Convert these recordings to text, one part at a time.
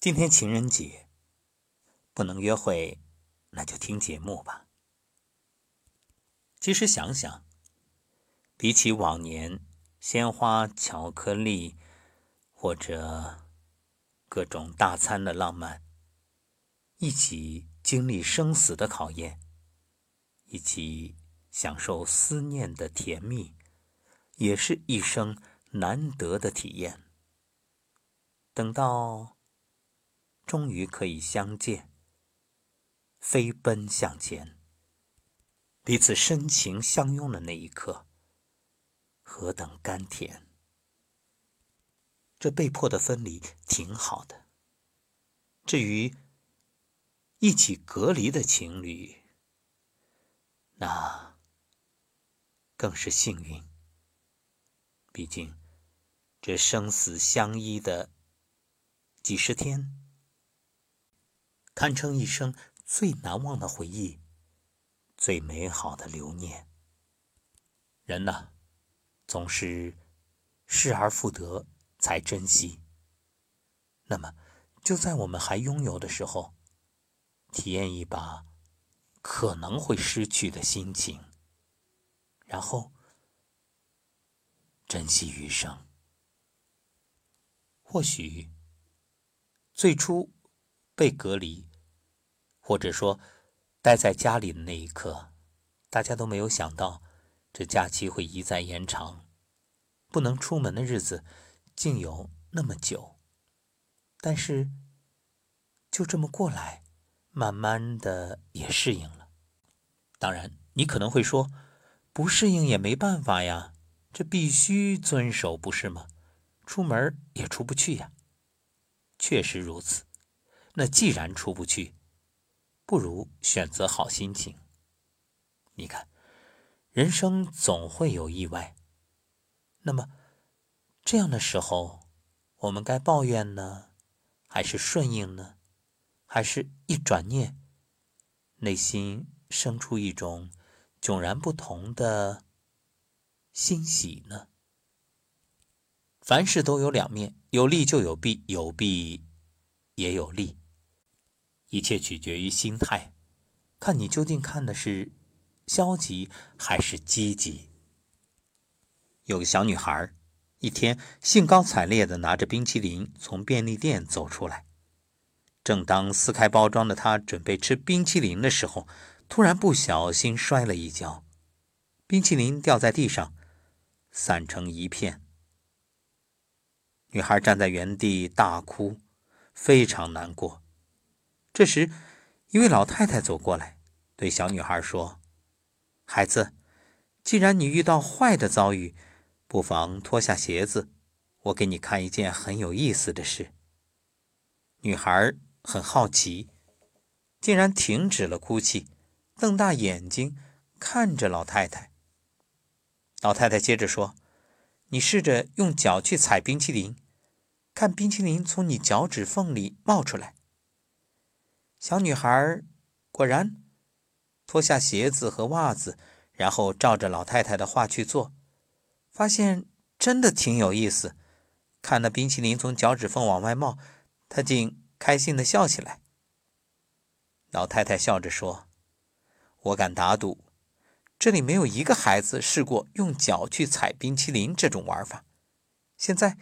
今天情人节，不能约会，那就听节目吧。其实想想，比起往年鲜花、巧克力或者各种大餐的浪漫，一起经历生死的考验，一起享受思念的甜蜜，也是一生难得的体验。等到。终于可以相见，飞奔向前，彼此深情相拥的那一刻，何等甘甜！这被迫的分离挺好的。至于一起隔离的情侣，那更是幸运。毕竟，这生死相依的几十天。堪称一生最难忘的回忆，最美好的留念。人呐，总是失而复得才珍惜。那么，就在我们还拥有的时候，体验一把可能会失去的心情，然后珍惜余生。或许最初被隔离。或者说，待在家里的那一刻，大家都没有想到，这假期会一再延长，不能出门的日子竟有那么久。但是，就这么过来，慢慢的也适应了。当然，你可能会说，不适应也没办法呀，这必须遵守，不是吗？出门也出不去呀。确实如此。那既然出不去，不如选择好心情。你看，人生总会有意外。那么，这样的时候，我们该抱怨呢，还是顺应呢？还是一转念，内心生出一种迥然不同的欣喜呢？凡事都有两面，有利就有弊，有弊也有利。一切取决于心态，看你究竟看的是消极还是积极。有个小女孩，一天兴高采烈地拿着冰淇淋从便利店走出来，正当撕开包装的她准备吃冰淇淋的时候，突然不小心摔了一跤，冰淇淋掉在地上，散成一片。女孩站在原地大哭，非常难过。这时，一位老太太走过来，对小女孩说：“孩子，既然你遇到坏的遭遇，不妨脱下鞋子，我给你看一件很有意思的事。”女孩很好奇，竟然停止了哭泣，瞪大眼睛看着老太太。老太太接着说：“你试着用脚去踩冰淇淋，看冰淇淋从你脚趾缝里冒出来。”小女孩果然脱下鞋子和袜子，然后照着老太太的话去做，发现真的挺有意思。看那冰淇淋从脚趾缝往外冒，她竟开心的笑起来。老太太笑着说：“我敢打赌，这里没有一个孩子试过用脚去踩冰淇淋这种玩法。现在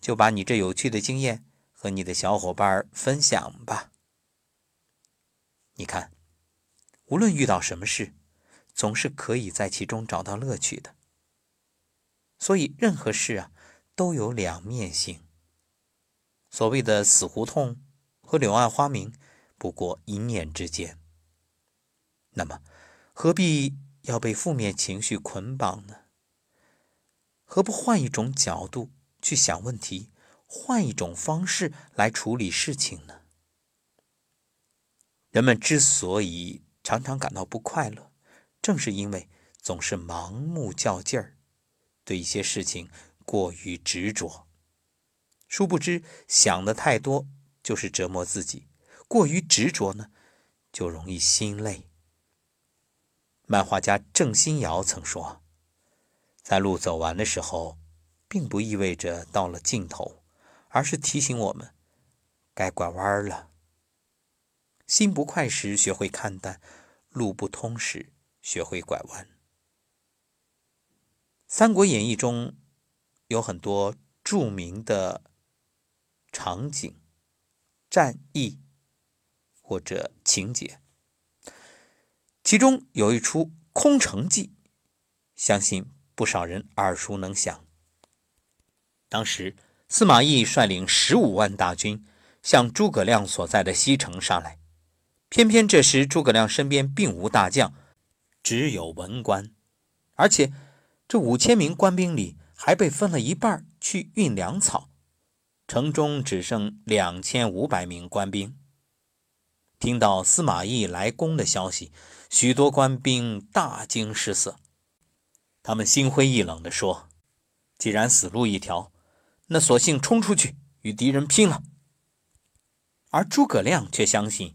就把你这有趣的经验和你的小伙伴分享吧。”你看，无论遇到什么事，总是可以在其中找到乐趣的。所以，任何事啊，都有两面性。所谓的死胡同和柳暗花明，不过一念之间。那么，何必要被负面情绪捆绑呢？何不换一种角度去想问题，换一种方式来处理事情呢？人们之所以常常感到不快乐，正是因为总是盲目较劲儿，对一些事情过于执着。殊不知，想的太多就是折磨自己；过于执着呢，就容易心累。漫画家郑欣瑶曾说：“在路走完的时候，并不意味着到了尽头，而是提醒我们。”该拐弯了。心不快时学会看淡，路不通时学会拐弯。《三国演义》中有很多著名的场景、战役或者情节，其中有一出空城计，相信不少人耳熟能详。当时。司马懿率领十五万大军向诸葛亮所在的西城杀来，偏偏这时诸葛亮身边并无大将，只有文官，而且这五千名官兵里还被分了一半去运粮草，城中只剩两千五百名官兵。听到司马懿来攻的消息，许多官兵大惊失色，他们心灰意冷地说：“既然死路一条。”那索性冲出去与敌人拼了。而诸葛亮却相信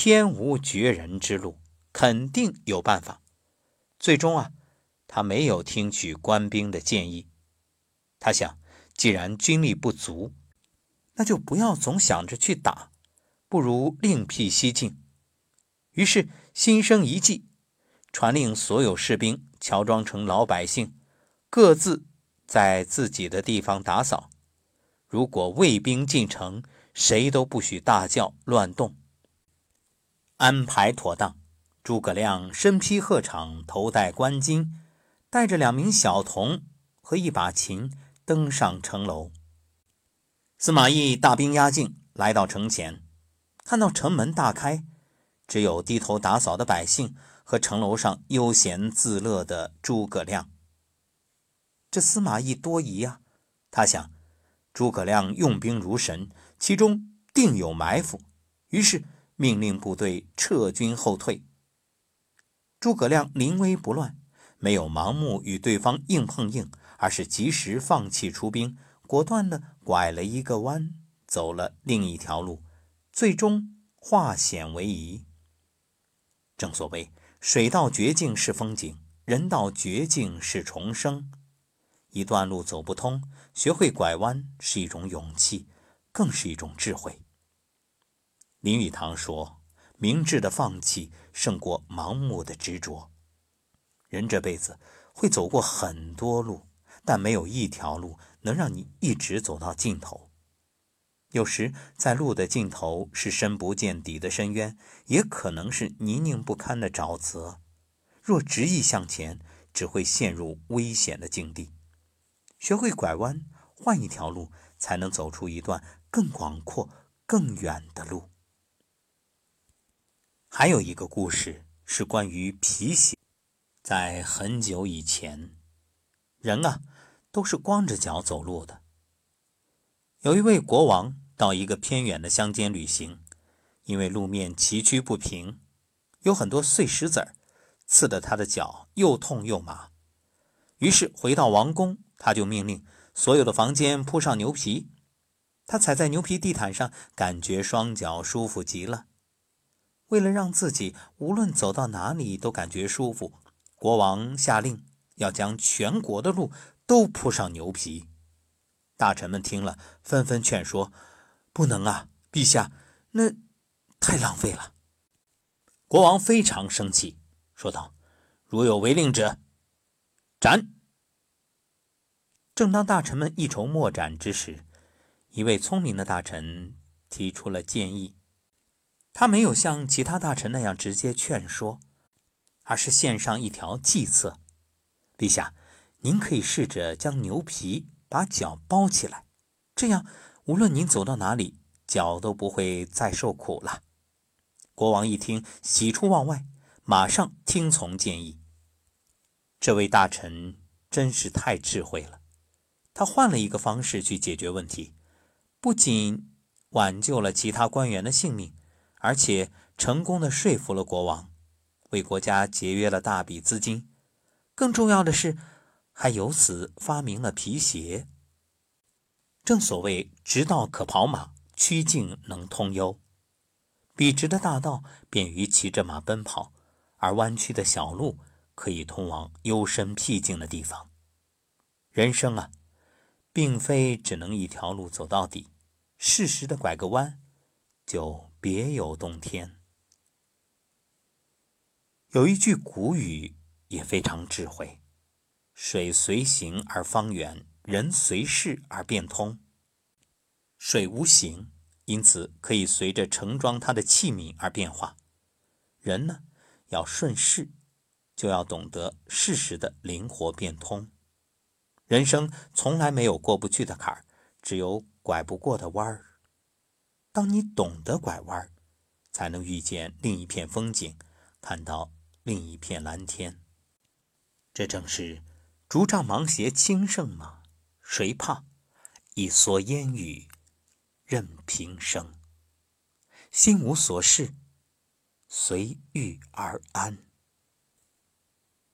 天无绝人之路，肯定有办法。最终啊，他没有听取官兵的建议。他想，既然军力不足，那就不要总想着去打，不如另辟蹊径。于是心生一计，传令所有士兵乔装成老百姓，各自。在自己的地方打扫。如果卫兵进城，谁都不许大叫乱动。安排妥当，诸葛亮身披鹤氅，头戴冠巾，带着两名小童和一把琴，登上城楼。司马懿大兵压境，来到城前，看到城门大开，只有低头打扫的百姓和城楼上悠闲自乐的诸葛亮。这司马懿多疑呀，他想，诸葛亮用兵如神，其中定有埋伏，于是命令部队撤军后退。诸葛亮临危不乱，没有盲目与对方硬碰硬，而是及时放弃出兵，果断地拐了一个弯，走了另一条路，最终化险为夷。正所谓，水到绝境是风景，人到绝境是重生。一段路走不通，学会拐弯是一种勇气，更是一种智慧。林语堂说：“明智的放弃胜过盲目的执着。”人这辈子会走过很多路，但没有一条路能让你一直走到尽头。有时，在路的尽头是深不见底的深渊，也可能是泥泞不堪的沼泽。若执意向前，只会陷入危险的境地。学会拐弯，换一条路，才能走出一段更广阔、更远的路。还有一个故事是关于皮鞋。在很久以前，人啊都是光着脚走路的。有一位国王到一个偏远的乡间旅行，因为路面崎岖不平，有很多碎石子儿，刺得他的脚又痛又麻。于是回到王宫。他就命令所有的房间铺上牛皮，他踩在牛皮地毯上，感觉双脚舒服极了。为了让自己无论走到哪里都感觉舒服，国王下令要将全国的路都铺上牛皮。大臣们听了，纷纷劝说：“不能啊，陛下，那太浪费了。”国王非常生气，说道：“如有违令者，斩！”正当大臣们一筹莫展之时，一位聪明的大臣提出了建议。他没有像其他大臣那样直接劝说，而是献上一条计策：“陛下，您可以试着将牛皮把脚包起来，这样无论您走到哪里，脚都不会再受苦了。”国王一听，喜出望外，马上听从建议。这位大臣真是太智慧了。他换了一个方式去解决问题，不仅挽救了其他官员的性命，而且成功的说服了国王，为国家节约了大笔资金。更重要的是，还由此发明了皮鞋。正所谓“直道可跑马，曲径能通幽”，笔直的大道便于骑着马奔跑，而弯曲的小路可以通往幽深僻静的地方。人生啊！并非只能一条路走到底，适时的拐个弯，就别有洞天。有一句古语也非常智慧：“水随形而方圆，人随势而变通。”水无形，因此可以随着盛装它的器皿而变化。人呢，要顺势，就要懂得适时的灵活变通。人生从来没有过不去的坎儿，只有拐不过的弯儿。当你懂得拐弯，才能遇见另一片风景，看到。另一片蓝天，这正是竹杖芒鞋轻胜马，谁怕？一蓑烟雨任平生。心无所事，随遇而安。